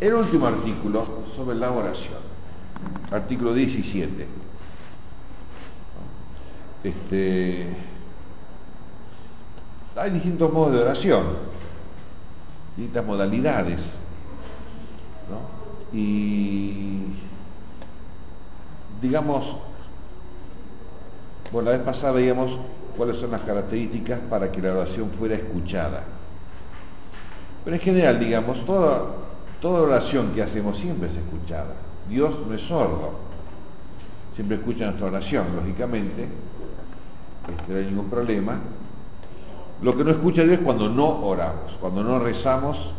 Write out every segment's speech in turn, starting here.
El último artículo sobre la oración, artículo 17. Este, hay distintos modos de oración, distintas modalidades. ¿no? Y digamos, bueno, la vez pasada veíamos cuáles son las características para que la oración fuera escuchada. Pero en general, digamos, toda, toda oración que hacemos siempre es escuchada. Dios no es sordo. Siempre escucha nuestra oración, lógicamente. Este, no hay ningún problema. Lo que no escucha Dios es cuando no oramos, cuando no rezamos,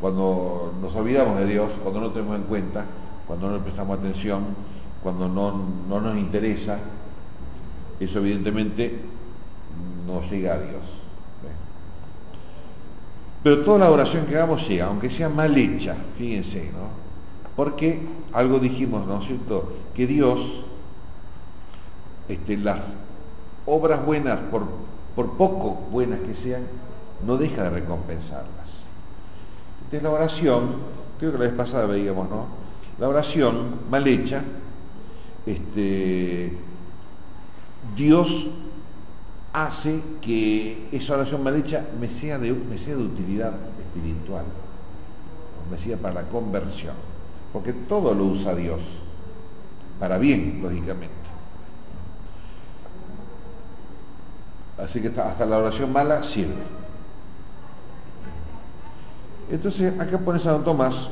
cuando nos olvidamos de Dios, cuando no tenemos en cuenta, cuando no prestamos atención, cuando no nos interesa. Eso evidentemente no llega a Dios. Pero toda la oración que hagamos llega, aunque sea mal hecha, fíjense, ¿no? Porque algo dijimos, ¿no es cierto? Que Dios, este, las obras buenas, por, poco buenas que sean, no deja de recompensarlas. Entonces la oración, creo que la vez pasada veíamos, ¿no? La oración mal hecha, este, Dios hace que esa oración mal hecha me sea de, me sea de utilidad espiritual, me sea para la conversión, porque todo lo usa Dios, para bien, lógicamente. Así que hasta la oración mala sirve. Entonces, acá pone San Tomás,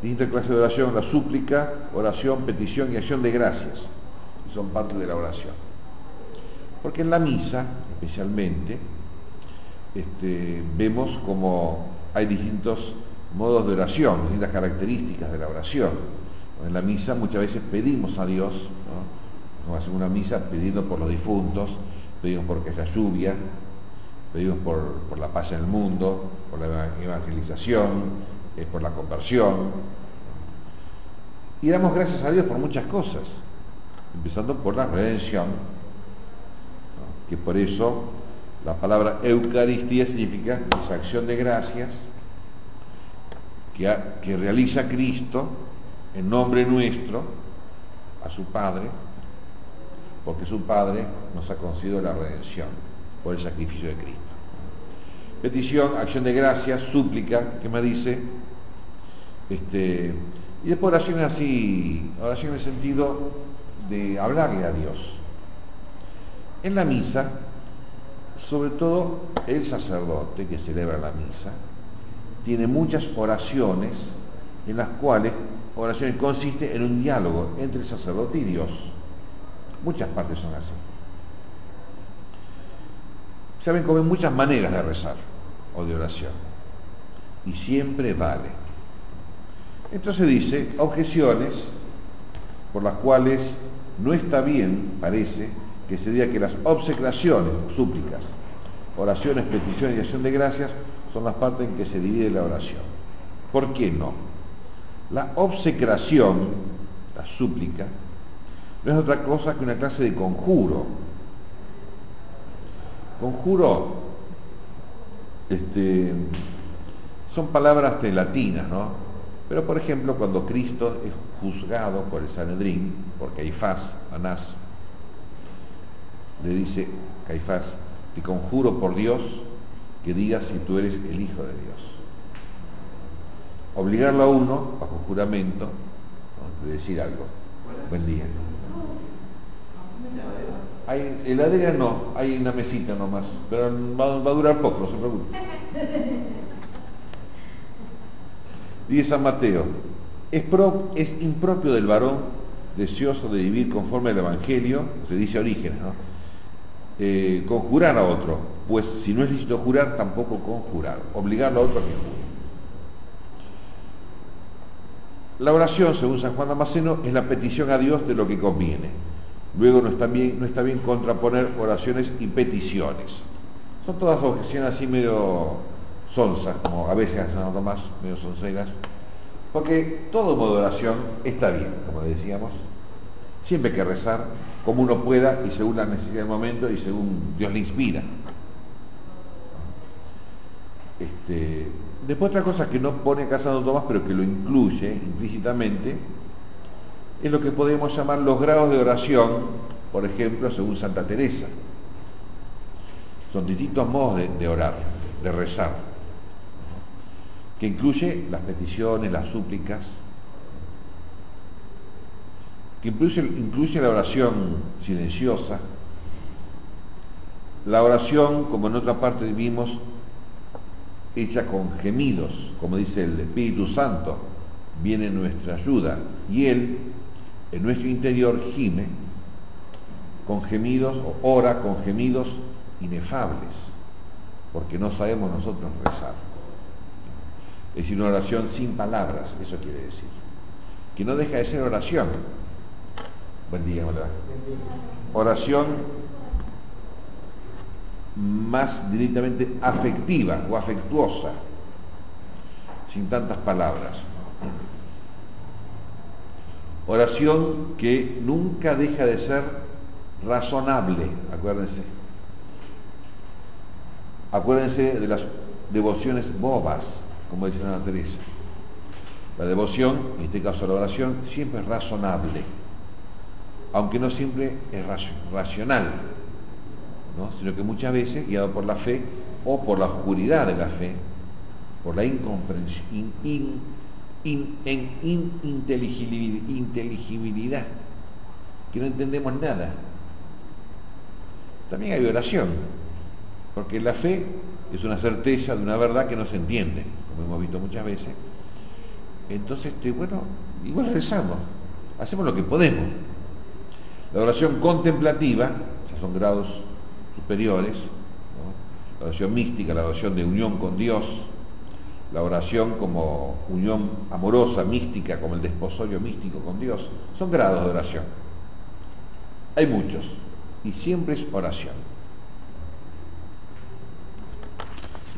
distintas clases de oración, la súplica, oración, petición y acción de gracias, que son parte de la oración. Porque en la misa, especialmente, este, vemos como hay distintos modos de oración, distintas características de la oración. En la misa muchas veces pedimos a Dios, ¿no? Hacemos una misa pidiendo por los difuntos, pedimos porque haya lluvia, pedimos por, por, la paz en el mundo, por la evangelización, eh, por la conversión. Y damos gracias a Dios por muchas cosas, empezando por la redención, que por eso la palabra Eucaristía significa esa acción de gracias que, realiza Cristo en nombre nuestro a su Padre, porque su Padre nos ha concedido la redención por el sacrificio de Cristo. Petición, acción de gracias, súplica, que me dice, este, y después oración así, oración en el sentido de hablarle a Dios. En la misa, sobre todo el sacerdote que celebra la misa, tiene muchas oraciones en las cuales oraciones consiste en un diálogo entre el sacerdote y Dios. Muchas partes son así. Saben que hay muchas maneras de rezar o de oración. Y siempre vale. Entonces dice, objeciones por las cuales no está bien, parece, que se diga que las obsecraciones, súplicas, oraciones, peticiones y acción de gracias son las partes en que se divide la oración. ¿Por qué no? La obsecración, la súplica, no es otra cosa que una clase de conjuro. Conjuro, este, son palabras latinas, ¿no? Pero por ejemplo, cuando Cristo es juzgado por el Sanedrín, por Caifás, Anás, le dice Caifás, te conjuro por Dios que digas si tú eres el Hijo de Dios. Obligarlo a uno, bajo juramento, de decir algo. Buen día. Hay no, hay una mesita nomás, pero va, a durar poco, no se preocupe. Dice San Mateo, es, es, impropio del varón deseoso de vivir conforme al Evangelio, se dice Orígenes, ¿no? Eh, conjurar a otro, pues si no es lícito jurar, tampoco conjurar, obligarlo a otro a que jure. La oración, según San Juan Damasceno, es la petición a Dios de lo que conviene. Luego no está bien, no está bien contraponer oraciones y peticiones. Son todas objeciones así medio sonsas, como a veces hacen San Tomás, medio sonceras, porque todo modo de oración está bien, como decíamos. Siempre hay que rezar como uno pueda y según la necesidad del momento y según Dios le inspira. Este, después otra cosa que no pone acá Santo Tomás, pero que lo incluye implícitamente, es lo que podemos llamar los grados de oración, por ejemplo, según Santa Teresa. Son distintos modos de, orar, de rezar, que incluye las peticiones, las súplicas, que incluye, la oración silenciosa, la oración, como en otra parte vimos, hecha con gemidos, como dice el Espíritu Santo, viene nuestra ayuda, y Él en nuestro interior gime con gemidos o ora con gemidos inefables, porque no sabemos nosotros rezar. Es decir, una oración sin palabras, eso quiere decir. Que no deja de ser oración. Buen día, Oración más directamente afectiva o afectuosa, sin tantas palabras. Oración que nunca deja de ser razonable, acuérdense. Acuérdense de las devociones bobas, como dice Santa Teresa. La devoción, en este caso la oración, siempre es razonable, aunque no siempre es racional, ¿no? sino que muchas veces, guiado por la fe o por la oscuridad de la fe, por la incomprensión, en ininteligibilidad, que no entendemos nada. También hay oración, porque la fe es una certeza de una verdad que no se entiende, como hemos visto muchas veces. Entonces, bueno, igual rezamos, hacemos lo que podemos. La oración contemplativa, ya son grados superiores, la oración mística, la oración de unión con Dios, la oración como unión amorosa, mística, como el desposorio místico con Dios, son grados de oración. Hay muchos, y siempre es oración.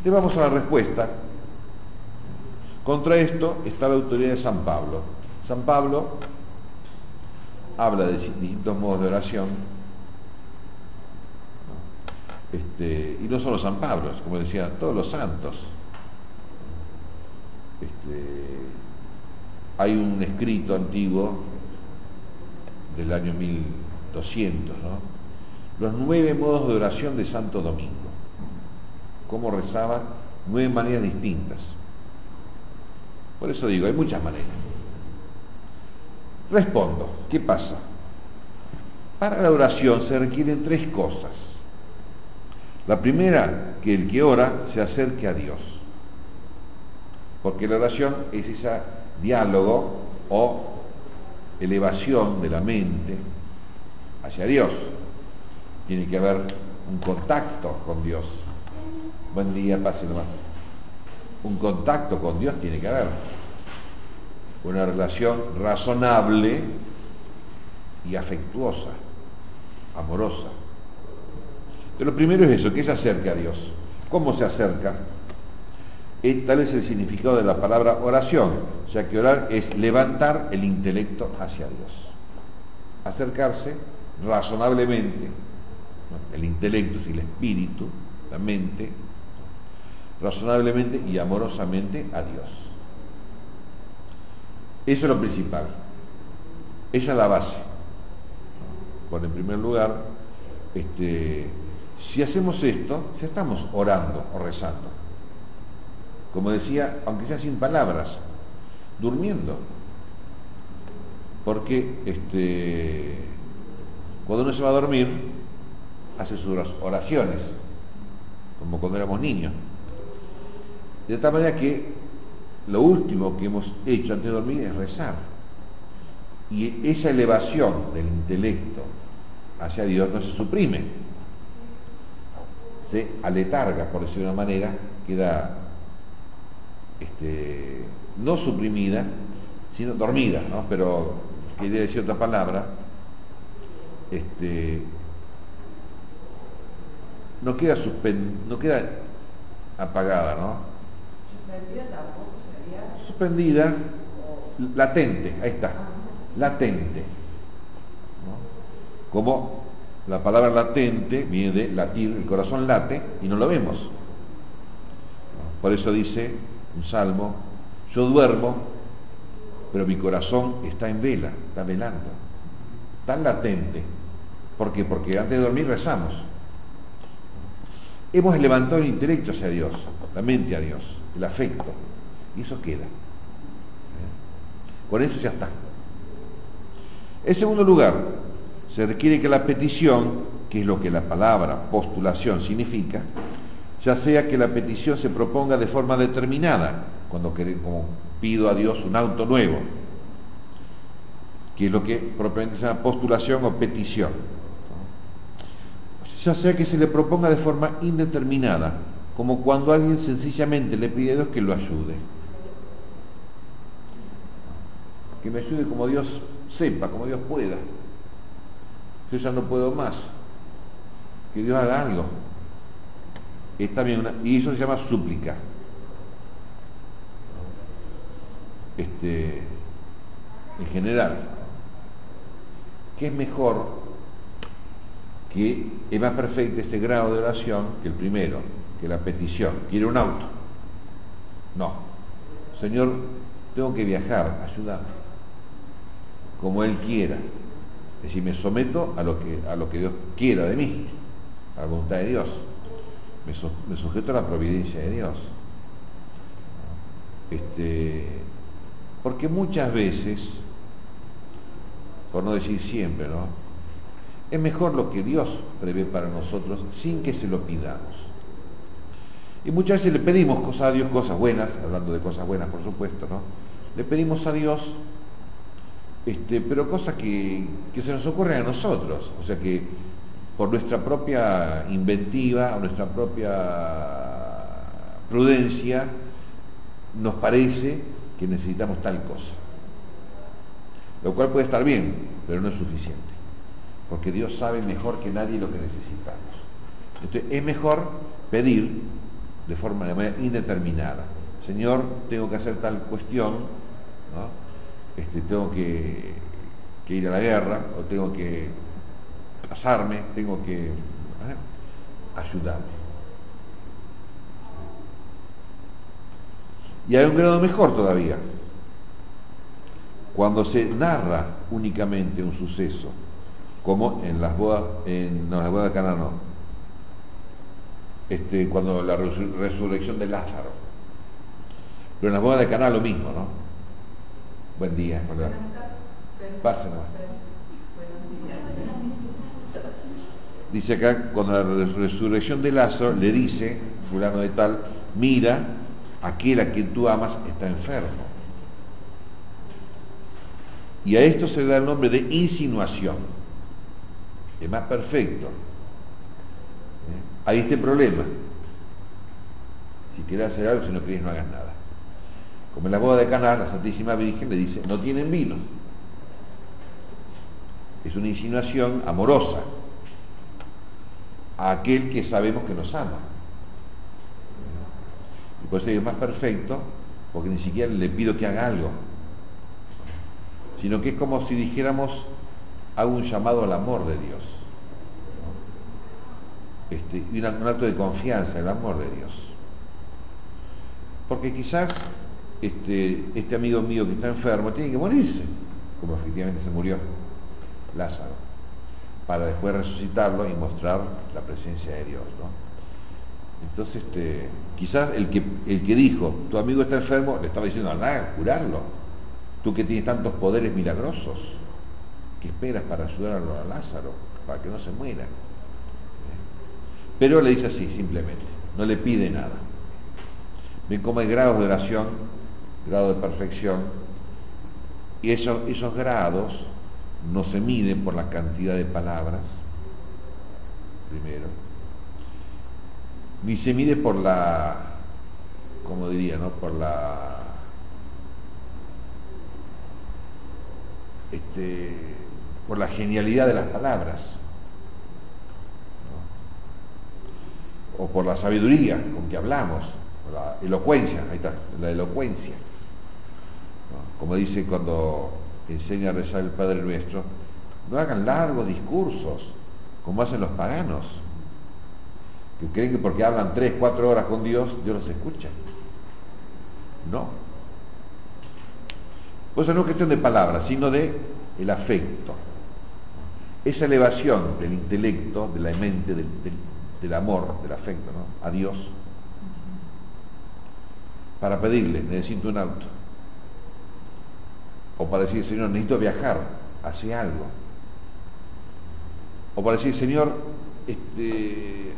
Le vamos a la respuesta. Contra esto está la autoridad de San Pablo. San Pablo habla de distintos modos de oración. Este, y no solo San Pablo, como decía, todos los santos. Este, hay un escrito antiguo del año 1200, ¿no? Los nueve modos de oración de Santo Domingo. Cómo rezaba, nueve maneras distintas. Por eso digo, hay muchas maneras. Respondo, ¿qué pasa? Para la oración se requieren tres cosas. La primera, que el que ora se acerque a Dios. Porque la oración es ese diálogo o elevación de la mente hacia Dios. Tiene que haber un contacto con Dios. Buen día, pase nomás. Un contacto con Dios tiene que haber. Una relación razonable y afectuosa, amorosa. Pero lo primero es eso, que se acerca a Dios. ¿Cómo se acerca? tal es el significado de la palabra oración, o sea que orar es levantar el intelecto hacia Dios, acercarse razonablemente, el intelecto es el espíritu, la mente, razonablemente y amorosamente a Dios. Eso es lo principal, esa es la base. Bueno, en primer lugar, este, si hacemos esto, ya estamos orando o rezando como decía, aunque sea sin palabras, durmiendo. Porque este, cuando uno se va a dormir, hace sus oraciones, como cuando éramos niños. De tal manera que lo último que hemos hecho antes de dormir es rezar. Y esa elevación del intelecto hacia Dios no se suprime, se aletarga, por decirlo de una manera, queda este, no suprimida, sino dormida, ¿no? pero quería decir otra palabra, este, no queda no queda apagada, ¿no? Suspendida tampoco. Suspendida, latente, ahí está, latente. Como la palabra latente viene de latir, el corazón late y no lo vemos. Por eso dice un salmo, yo duermo, pero mi corazón está en vela, está velando, tan latente. ¿Por qué? Porque antes de dormir rezamos. Hemos levantado el intelecto hacia Dios, la mente a Dios, el afecto, y eso queda. Con eso ya está. En segundo lugar, se requiere que la petición, que es lo que la palabra postulación significa, ya sea que la petición se proponga de forma determinada, cuando como pido a Dios un auto nuevo, que es lo que propiamente se llama postulación o petición. Ya sea que se le proponga de forma indeterminada, como cuando alguien sencillamente le pide a Dios que lo ayude. Que me ayude como Dios sepa, como Dios pueda. Yo ya no puedo más. Que Dios haga algo. Está bien y eso se llama súplica. Este, en general, que es mejor, que es más perfecto este grado de oración que el primero, que la petición. Quiere un auto. No. Señor, tengo que viajar, ayúdame. Como Él quiera. Es decir, me someto a lo que, a lo que Dios quiera de mí, a la voluntad de Dios me, sujeto a la providencia de Dios. Este, porque muchas veces, por no decir siempre, ¿no? Es mejor lo que Dios prevé para nosotros sin que se lo pidamos. Y muchas veces le pedimos cosas a Dios, cosas buenas, hablando de cosas buenas por supuesto, ¿no? Le pedimos a Dios, este, pero cosas que, que se nos ocurren a nosotros, o sea que por nuestra propia inventiva, nuestra propia prudencia, nos parece que necesitamos tal cosa. Lo cual puede estar bien, pero no es suficiente. Porque Dios sabe mejor que nadie lo que necesitamos. Entonces es mejor pedir de forma indeterminada. Señor, tengo que hacer tal cuestión, este, tengo que ir a la guerra o tengo que casarme, tengo que ayudarme. Y hay un grado mejor todavía. Cuando se narra únicamente un suceso, como en las bodas, en las bodas de Cana no, este, cuando la resurrección de Lázaro. Pero en las bodas de Cana lo mismo, ¿no? Buen día. Pásenlo. Dice acá, cuando la resurrección de Lázaro le dice, fulano de tal, mira, aquel a quien tú amas está enfermo. Y a esto se le da el nombre de insinuación. Es más perfecto. ¿Eh? Ahí está el problema. Si quieres hacer algo, si no quieres, no hagas nada. Como en la boda de Caná, la Santísima Virgen le dice, no tienen vino. Es una insinuación amorosa a aquel que sabemos que nos ama. Y por eso es más perfecto, porque ni siquiera le pido que haga algo, sino que es como si dijéramos, hago un llamado al amor de Dios. Este, y un acto de confianza, el amor de Dios. Porque quizás este, este amigo mío que está enfermo tiene que morirse, como efectivamente se murió Lázaro para después resucitarlo y mostrar la presencia de Dios. ¿no? Entonces, este, quizás el que, el que dijo, tu amigo está enfermo, le estaba diciendo nada, curarlo. Tú que tienes tantos poderes milagrosos, ¿qué esperas para ayudar a Lázaro? Para que no se muera. Pero le dice así, simplemente, no le pide nada. Ven cómo hay grados de oración, grados de perfección, y esos, esos grados no se mide por la cantidad de palabras, primero, ni se mide por la, como diría, ¿no? Por la, este, por la genialidad de las palabras, o por la sabiduría con que hablamos, la elocuencia, ahí está, la elocuencia. Como dice cuando enseña a rezar el Padre Nuestro, no hagan largos discursos como hacen los paganos, que creen que porque hablan tres, cuatro horas con Dios, Dios los escucha. No. Pues no es cuestión de palabras, sino de el afecto. Esa elevación del intelecto, de la mente, del, del amor, del afecto. A Dios. Para pedirle, necesito un auto. O para decir, Señor, necesito viajar, hace algo. O para decir, Señor, este,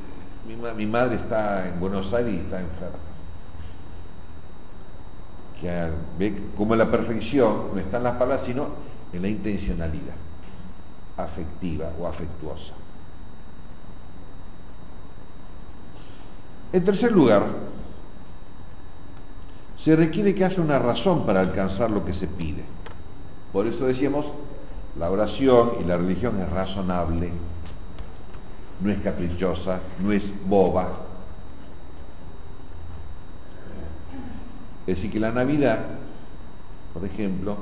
mi, mi madre está en Buenos Aires y está enferma. Que ve como la perfección no está en las palabras, sino en la intencionalidad afectiva o afectuosa. En tercer lugar, se requiere que haya una razón para alcanzar lo que se pide. Por eso decíamos, la oración y la religión es razonable, no es caprichosa, no es boba. Es decir, que la Navidad, por ejemplo,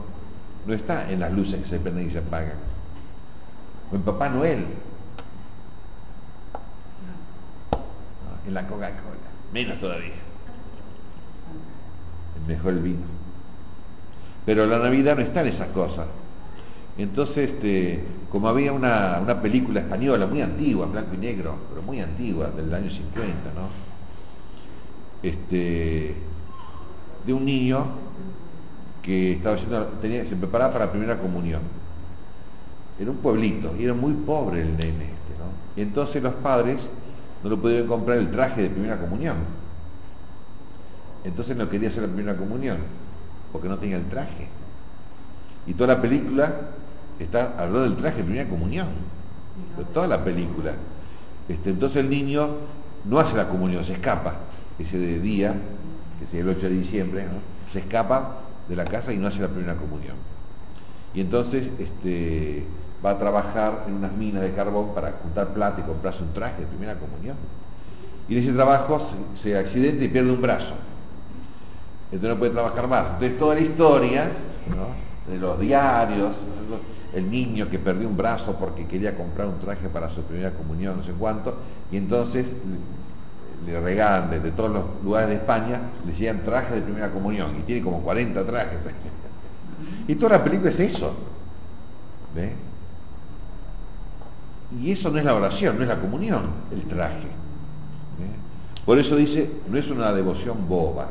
no está en las luces que se prenden y se apagan, o en Papá Noel, en la Coca-Cola, menos todavía. Mejor el vino. Pero la Navidad no está en esas cosas. Entonces, este, como había una, una, película española muy antigua, blanco y negro, pero muy antigua, del año 50, ¿no? Este, de un niño que estaba haciendo, tenía, se preparaba para la primera comunión. Era un pueblito, y era muy pobre el nene este, ¿no? Y entonces los padres no le pudieron comprar el traje de primera comunión. Entonces no quería hacer la primera comunión, porque no tenía el traje. Y toda la película está hablando del traje de primera comunión. De toda la película. Este, entonces el niño no hace la comunión, se escapa ese de día, que es el 8 de diciembre, se escapa de la casa y no hace la primera comunión. Y entonces este, va a trabajar en unas minas de carbón para juntar plata y comprarse un traje de primera comunión. Y en ese trabajo se, se accidenta y pierde un brazo. Entonces no puede trabajar más. Entonces toda la historia de los diarios, el niño que perdió un brazo porque quería comprar un traje para su primera comunión, no sé cuánto, y entonces le regalan desde todos los lugares de España, le decían trajes de primera comunión, y tiene como 40 trajes. Y toda la película es eso. ¿Ve? Y eso no es la oración, no es la comunión, el traje. Por eso dice, no es una devoción boba.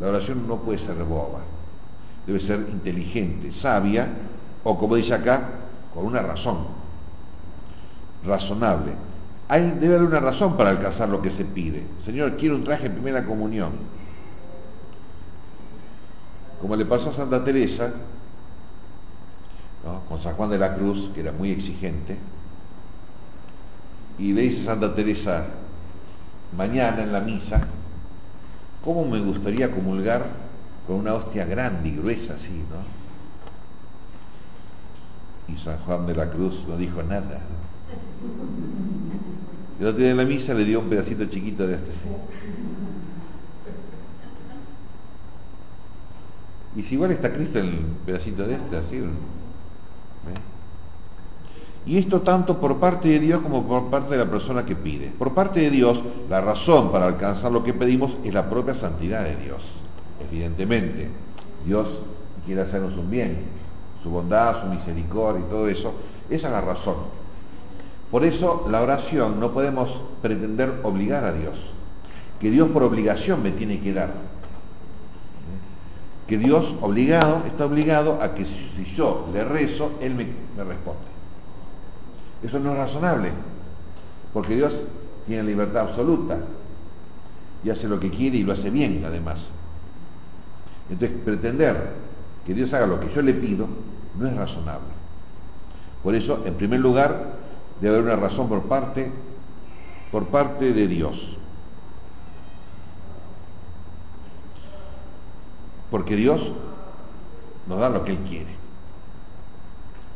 La oración no puede ser boba. Debe ser inteligente, sabia, o como dice acá, con una razón. Razonable. Hay, debe haber una razón para alcanzar lo que se pide. Señor, quiero un traje de primera comunión. Como le pasó a Santa Teresa, con San Juan de la Cruz, que era muy exigente, y le dice Santa Teresa, mañana en la misa, ¿cómo me gustaría comulgar con una hostia grande y gruesa así, ¿no? Y San Juan de la Cruz no dijo nada. ¿no? El otro día en la misa le dio un pedacito chiquito de este. ¿sí? Y si igual está Cristo en el pedacito de este, así. ¿eh? Y esto tanto por parte de Dios como por parte de la persona que pide. Por parte de Dios, la razón para alcanzar lo que pedimos es la propia santidad de Dios. Evidentemente, Dios quiere hacernos un bien, su bondad, su misericordia y todo eso. Esa es la razón. Por eso la oración no podemos pretender obligar a Dios. Que Dios por obligación me tiene que dar. Que Dios obligado, está obligado a que si yo le rezo, Él me, me responde. Eso no es razonable, porque Dios tiene libertad absoluta y hace lo que quiere y lo hace bien además. Entonces, pretender que Dios haga lo que yo le pido no es razonable. Por eso, en primer lugar, debe haber una razón por parte, por parte de Dios. Porque Dios nos da lo que Él quiere.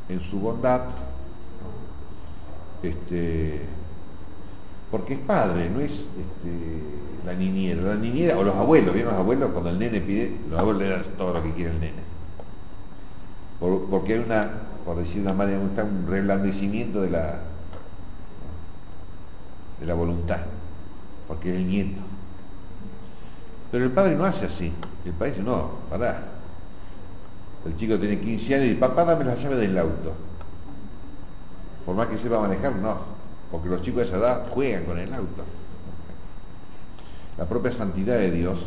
En su bondad, este, porque es padre, no es este, la niñera. La niñera, o los abuelos, ¿vieron los abuelos? Cuando el nene pide, los abuelos le dan todo lo que quiere el nene. Por, porque hay una, por decir de una manera, un reblandecimiento de la, de la voluntad, porque es el nieto. Pero el padre no hace así. El padre dice, no, pará. El chico tiene 15 años y dice, papá, dame la llave del auto. Por más que sepa manejar, no. Porque los chicos de esa edad juegan con el auto. La propia santidad de Dios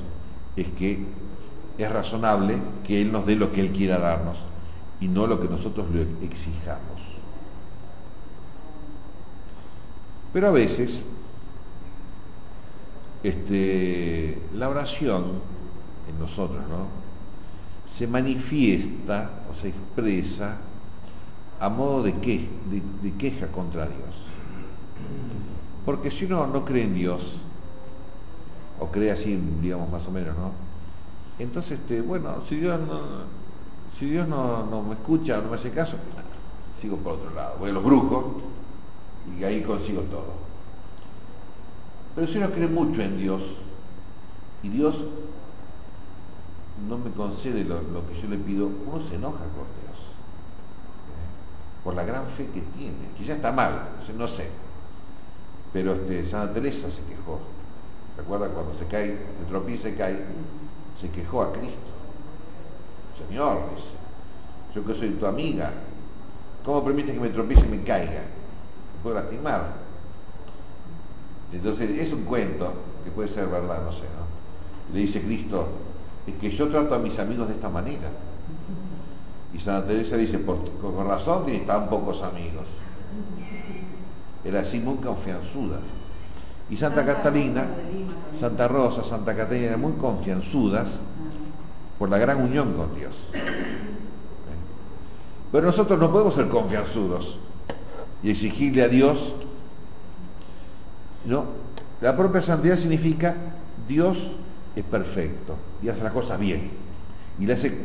es que es razonable que Él nos dé lo que Él quiera darnos y no lo que nosotros le exijamos. Pero a veces este, la oración en nosotros, ¿no? Se manifiesta o se expresa a modo de, qué, de, queja contra Dios. Porque si uno no cree en Dios, o cree así, digamos más o menos, ¿no? Entonces, este, bueno, si Dios no, si Dios no, me escucha o no me hace caso, sigo por otro lado, voy a los brujos y ahí consigo todo. Pero si uno cree mucho en Dios y Dios no me concede lo, que yo le pido, uno se enoja con. Por la gran fe que tiene. Quizá está mal, no sé. Pero este, Santa Teresa se quejó. ¿Recuerda cuando se cae, se tropieza y cae? Se quejó a Cristo. Señor, dice, yo que soy tu amiga, ¿cómo permites que me tropiece y me caiga? Me puedo lastimar. Entonces es un cuento que puede ser verdad, no sé, ¿no? Le dice Cristo, es que yo trato a mis amigos de esta manera. Y Santa Teresa dice, con razón tiene tan pocos amigos. Era así muy confianzuda. Y Santa, Catalina, Santa Rosa, Santa Catalina eran muy confianzudas por la gran unión con Dios. Pero nosotros no podemos ser confianzudos y exigirle a Dios no, la propia santidad significa Dios es perfecto y hace las cosas bien. Y le hace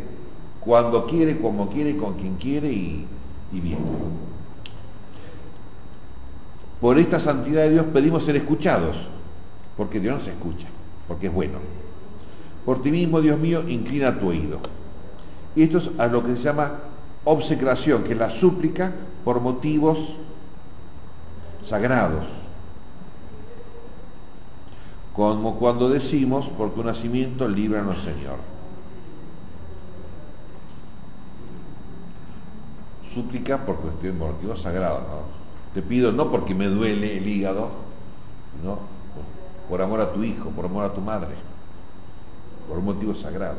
cuando quiere, como quiere, con quien quiere y, bien. Por esta santidad de Dios pedimos ser escuchados, porque Dios nos escucha, porque es bueno. Por ti mismo, Dios mío, inclina tu oído. Y esto es a lo que se llama obsecración, que es la súplica por motivos sagrados como cuando decimos, por tu nacimiento, líbranos Señor. Súplica por cuestión de motivo sagrado, ¿no? Te pido no porque me duele el hígado, ¿no? Por amor a tu hijo, por amor a tu madre, por un motivo sagrado.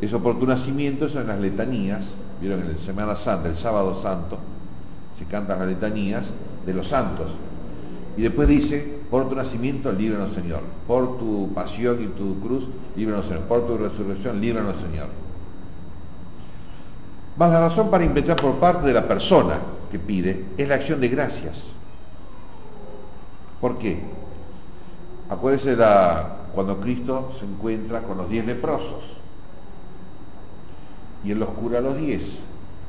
Eso por tu nacimiento, eso en las letanías, vieron en la Semana Santa, el sábado santo, se cantan las letanías de los santos. Y después dice, por tu nacimiento, líbranos, Señor. Por tu pasión y tu cruz, líbranos, Señor. Por tu resurrección, líbranos, Señor. Más la razón para inventar por parte de la persona que pide es la acción de gracias. ¿Por qué? Acuérdense cuando Cristo se encuentra con los diez leprosos y Él los cura a los diez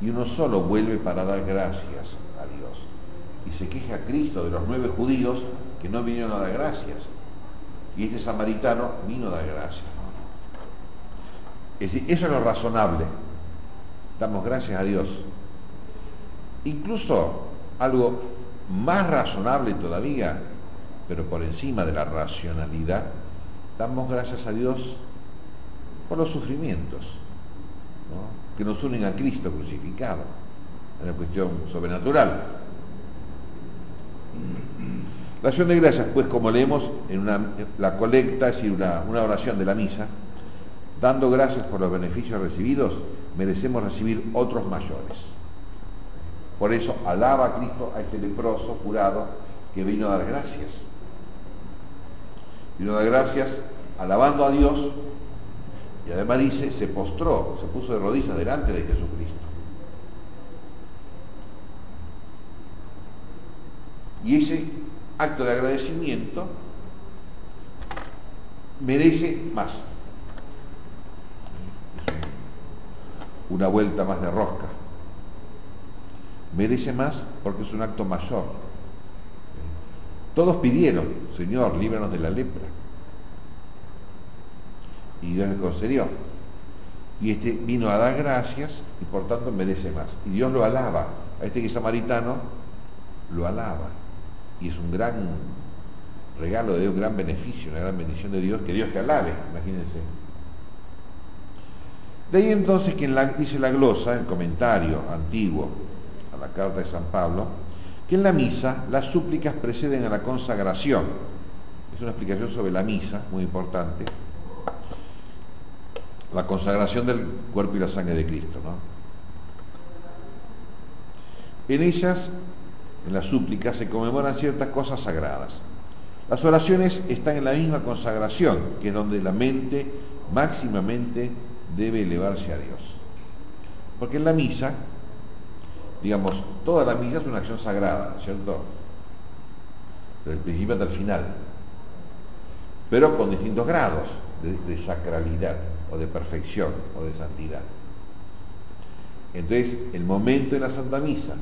y uno solo vuelve para dar gracias a Dios. Y se queja a Cristo de los nueve judíos que no vinieron a dar gracias. Y este samaritano vino a dar gracias. Es decir, eso es lo razonable. Damos gracias a Dios. Incluso algo más razonable todavía, pero por encima de la racionalidad, damos gracias a Dios por los sufrimientos que nos unen a Cristo crucificado. Es una cuestión sobrenatural. La acción de gracias, pues como leemos en la colecta, es decir, una, una oración de la misa, dando gracias por los beneficios recibidos, merecemos recibir otros mayores. Por eso alaba a Cristo a este leproso jurado que vino a dar gracias. Vino a dar gracias alabando a Dios y además dice, se postró, se puso de rodillas delante de Jesucristo. Y ese acto de agradecimiento merece más. Una vuelta más de rosca. Merece más porque es un acto mayor. Todos pidieron, Señor, líbranos de la lepra. Y Dios le concedió. Y este vino a dar gracias y por tanto merece más. Y Dios lo alaba. A este que es samaritano lo alaba y es un gran regalo de Dios, un gran beneficio, una gran bendición de Dios, que Dios te alabe, imagínense. De ahí entonces quien dice la glosa, el comentario antiguo a la carta de San Pablo, que en la misa las súplicas preceden a la consagración. Es una explicación sobre la misa, muy importante. La consagración del cuerpo y la sangre de Cristo. ¿no? En ellas, en las súplicas, se conmemoran ciertas cosas sagradas. Las oraciones están en la misma consagración, que es donde la mente máximamente debe elevarse a Dios. Porque en la misa, digamos, toda la misa es una acción sagrada, ¿cierto? Desde el principio hasta el final. Pero con distintos grados de, de sacralidad, o de perfección, o de santidad. Entonces, el momento en la Santa Misa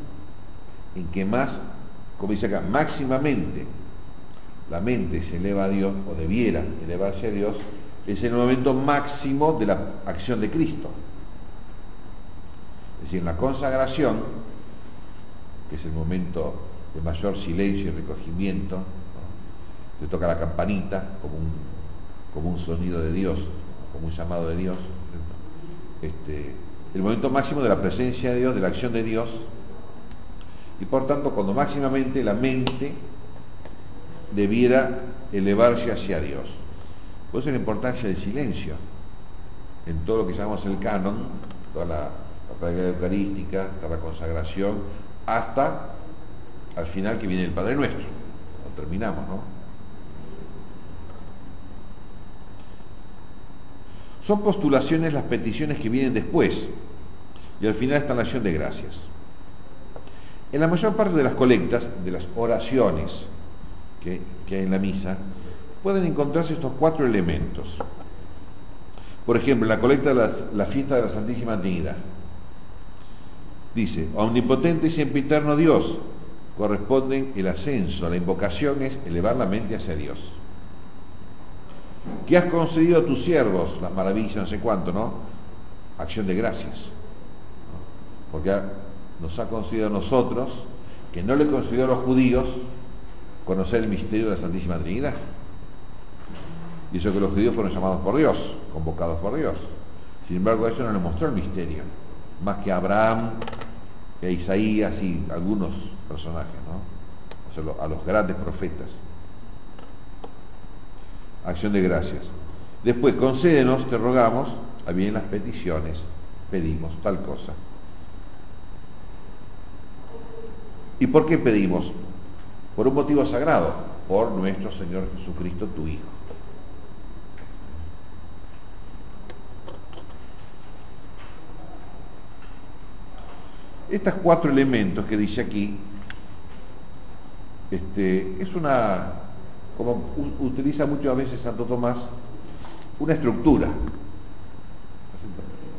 en que más, como dice acá, máximamente la mente se eleva a Dios, o debiera elevarse a Dios, es el momento máximo de la acción de Cristo. Es decir, en la consagración, que es el momento de mayor silencio y recogimiento, se toca la campanita como un, como un sonido de Dios, como un llamado de Dios, este, el momento máximo de la presencia de Dios, de la acción de Dios, y por tanto cuando máximamente la mente debiera elevarse hacia Dios. Por eso la importancia del silencio en todo lo que llamamos el canon, toda la, la eucarística, hasta la consagración, hasta al final que viene el Padre Nuestro. Lo terminamos, ¿no? Son postulaciones las peticiones que vienen después y al final está la acción de gracias. En la mayor parte de las colectas, de las oraciones que hay en la misa, pueden encontrarse estos cuatro elementos. Por ejemplo, en la colecta de la fiesta de la Santísima Trinidad. Dice, omnipotente y siempre eterno Dios, corresponden el ascenso, la invocación es elevar la mente hacia Dios. ¿Qué has concedido a tus siervos? Las maravillas, no sé cuánto, ¿no? Acción de gracias. Porque nos ha concedido a nosotros, que no le concedió a los judíos, conocer el misterio de la Santísima Trinidad. Y eso que los judíos fueron llamados por Dios, convocados por Dios. Sin embargo, eso no le mostró el misterio, más que a Abraham, que a Isaías y algunos personajes, ¿no? A los grandes profetas. Acción de gracias. Después, concédenos, te rogamos, a bien las peticiones, pedimos tal cosa. ¿Y por qué pedimos? Por un motivo sagrado, por nuestro Señor Jesucristo, tu Hijo. Estos cuatro elementos que dice aquí, este, es una, como utiliza muchas veces Santo Tomás, una estructura,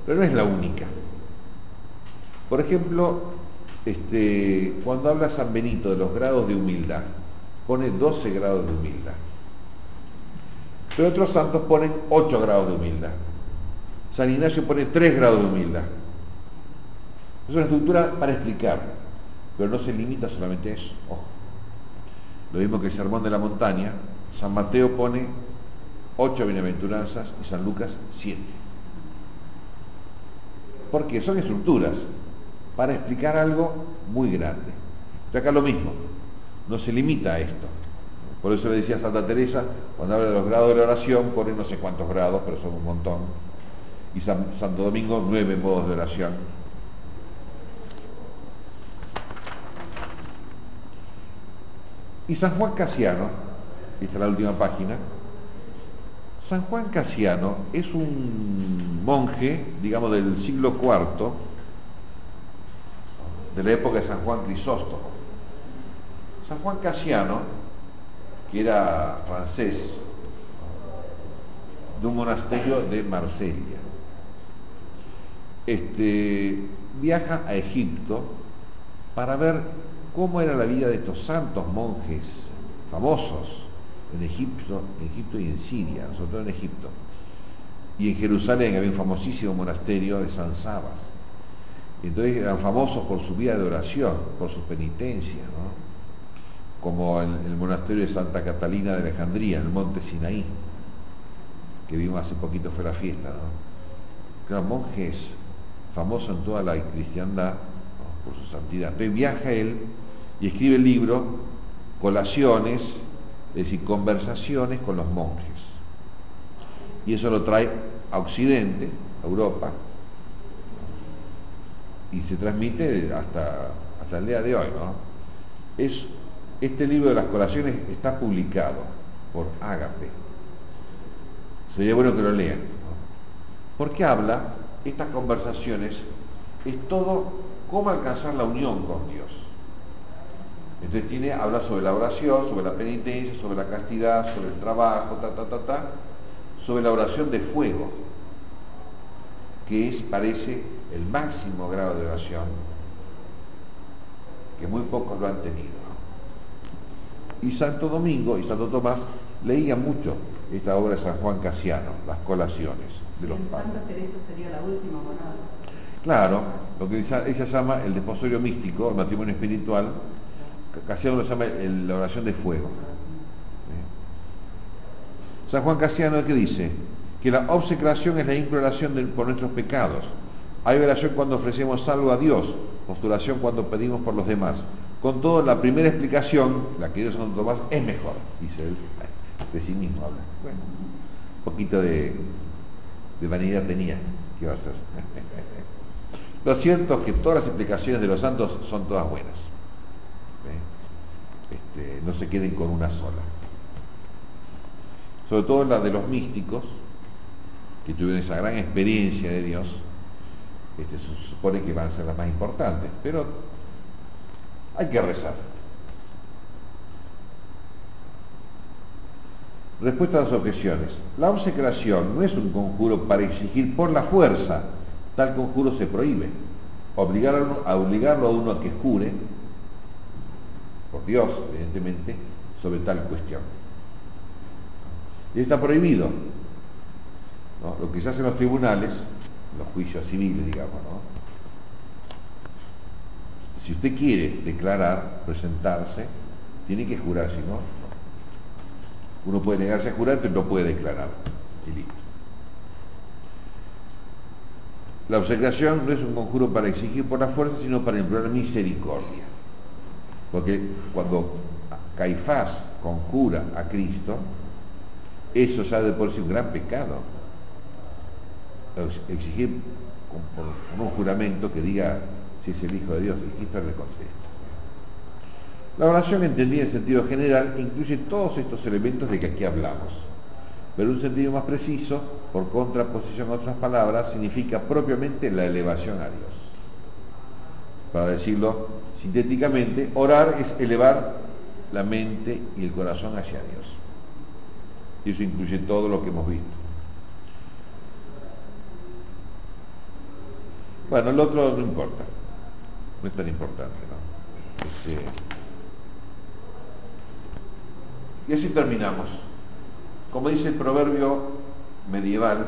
pero no es la única. Por ejemplo, este, cuando habla San Benito de los grados de humildad, pone 12 grados de humildad. Pero otros santos ponen 8 grados de humildad. San Ignacio pone 3 grados de humildad. Es una estructura para explicar, pero no se limita solamente a eso. Lo mismo que el Sermón de la Montaña, San Mateo pone ocho bienaventuranzas y San Lucas siete. Porque son estructuras para explicar algo muy grande. Y acá lo mismo, no se limita a esto. Por eso le decía a Santa Teresa, cuando habla de los grados de la oración, pone no sé cuántos grados, pero son un montón. Y Santo Domingo, nueve modos de oración Y San Juan Casiano, esta es la última página, San Juan Casiano es un monje, digamos, del siglo IV, de la época de San Juan Crisóstomo. San Juan Casiano, que era francés, de un monasterio de Marsella, este, viaja a Egipto para ver cómo era la vida de estos santos monjes famosos en Egipto, en Egipto y en Siria, sobre todo en Egipto. Y en Jerusalén había un famosísimo monasterio de San Sabas. Entonces eran famosos por su vida de oración, por sus penitencias. como el, el monasterio de Santa Catalina de Alejandría, en el monte Sinaí, que vimos hace poquito fue la fiesta, ¿no? Claro, monje es famoso en toda la cristiandad ¿no? por su santidad. Entonces viaja él y escribe el libro Colaciones, es decir, conversaciones con los monjes. Y eso lo trae a Occidente, a Europa, y se transmite hasta, hasta el día de hoy. ¿no? Es, este libro de las colaciones está publicado por Ágape. Sería bueno que lo lean. ¿no? Porque habla, estas conversaciones, es todo cómo alcanzar la unión con Dios. Entonces tiene, habla sobre la oración, sobre la penitencia, sobre la castidad, sobre el trabajo, ta, ta, ta, ta, sobre la oración de fuego, que es, parece, el máximo grado de oración, que muy pocos lo han tenido. Y Santo Domingo y Santo Tomás leían mucho esta obra de San Juan Casiano, las colaciones de los padres. Santa Teresa sería la última monada. Claro, lo que ella ella llama el desposorio místico, el matrimonio espiritual, Casiano lo llama la oración de fuego. ¿Eh? San Juan Casiano, ¿qué dice? Que la obsecración es la imploración por nuestros pecados. Hay oración cuando ofrecemos algo a Dios, postulación cuando pedimos por los demás. Con todo, la primera explicación, la que dio Santo Tomás, es mejor, dice él, de sí mismo habla. Bueno, un poquito de, vanidad tenía, ¿qué a hacer? Lo cierto es que todas las explicaciones de los santos son todas buenas. ¿Eh? Este, no se queden con una sola. Sobre todo la de los místicos, que tuvieron esa gran experiencia de Dios, este, se supone que van a ser las más importantes, pero hay que rezar. Respuesta a las objeciones. La obsecración no es un conjuro para exigir por la fuerza, tal conjuro se prohíbe. Obligar a, uno- a obligarlo a uno a que jure, por Dios, evidentemente, sobre tal cuestión. Y está prohibido. Lo que se hace en los tribunales, los juicios civiles, digamos, ¿no? Si usted quiere declarar, presentarse, tiene que jurar, si no, no. Uno puede negarse a jurar, pero no puede declarar. Y. La obsecación no es un conjuro para exigir por la fuerza, sino para implorar misericordia. Porque cuando Caifás conjura a Cristo, eso ya de por sí un gran pecado. Ex- Exigir con, un juramento que diga si es el Hijo de Dios, y Cristo le contesta. La oración entendida en sentido general incluye todos estos elementos de que aquí hablamos, pero un sentido más preciso, por contraposición a otras palabras, significa propiamente la elevación a Dios. Para decirlo sintéticamente, orar es elevar la mente y el corazón hacia Dios. Y eso incluye todo lo que hemos visto. Bueno, el otro no importa, no es tan importante, ¿no? Este, y así terminamos. Como dice el proverbio medieval,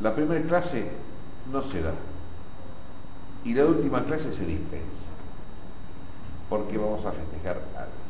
la primera clase no se da y la última clase se dispensa, porque vamos a festejar algo.